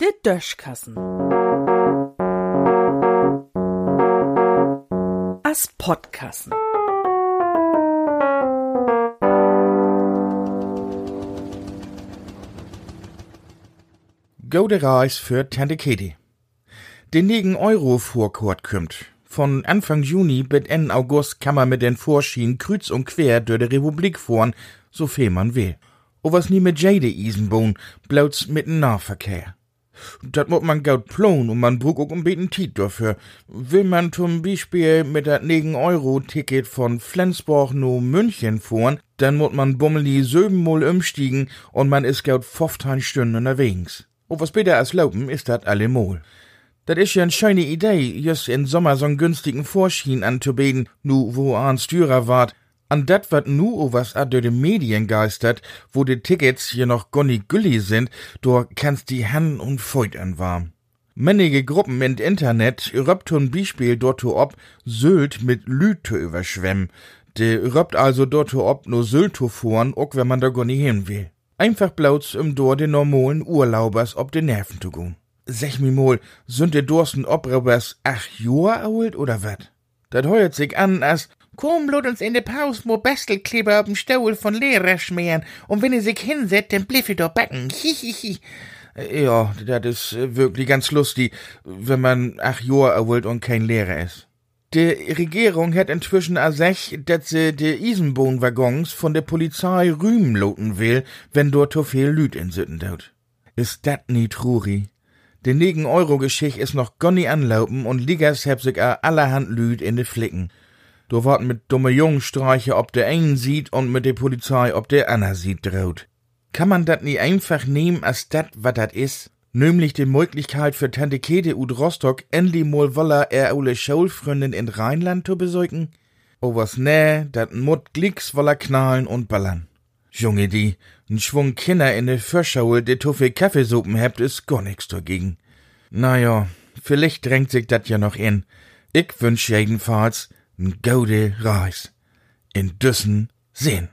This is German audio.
Der Döschkassen. As Podkassen. Gode Reis für Tante Katie. Den 9 Euro Vorkort kümmt. Von Anfang Juni bis Ende August kann man mit den Vorschienen kreuz und quer durch die Republik fahren, so viel man will. O was nie mit jede Isenbohn, bloß mit dem Nahverkehr. Dat muss man gaut plon und man brug auch ein bisschen Tiet dafür. Will man zum Beispiel mit dat 9 Euro Ticket von Flensburg no München fahren, dann muss man bummeli söbenmol umstiegen und man ist gaut 15 Stunden unterwegs. Und was bitte als Laupen ist dat allemal. Dat is ja eine schöne Idee, just in Sommer so'n günstigen Vorschien anzubeten, nu wo an Stürer wart. An dat wat nu o was a de Medien geistert, wo de Tickets hier noch gonni gülli sind, do kannst die Hand und Feut warm. Männige Gruppen in Internet röpt ein Beispiel dort ob, Sylt mit Lüt zu überschwemmen. De röpt also dort ob no Sylt fahren, auch wenn man da gonni hin will. Einfach blauts um dort den normalen Urlaubers ob de Nerven zu gehen. Sech mi mol, sind de Dursten Obrobers ach Joa alt oder wat? Dat heuert sich an, as Komm, lot uns in de Paus mo Bastelkleber auf'm Stuhl von Lehrer schmieren, und wenn ihr sich hinsetzt, dann bliffe doch backen. Hihihi. Ja, dat is äh, wirklich ganz lustig, wenn man ach Joa wollt und kein Lehrer ist. Die Regierung hat inzwischen a sech, dat se de Isenbohnwaggons von der Polizei rühmen loten will, wenn dort so viel Lüd in Sitten dort. Ist dat nie truri? De 9 Euro Geschicht is noch gonni anlaupen und Ligas heb sich allerhand Lüd in de Flicken. Do wart mit dumme Jungstreiche ob der einen sieht und mit der Polizei ob der Anna sieht droht. Kann man dat nie einfach nehmen als dat wat dat is? Nämlich die Möglichkeit für Tante Kete ud Rostock endlich mal woller er ole Schulfreundin in Rheinland zu besuchen? O was nee, dat mut glicks woller knallen und ballern. Junge, die, n Schwung Kinder in de Verschaul, de tuffe Kaffeesuppen hebt, is gar nix dagegen. Na ja, vielleicht drängt sich dat ja noch in. Ich wünsch jedenfalls gode Reis. In Düssen sehen.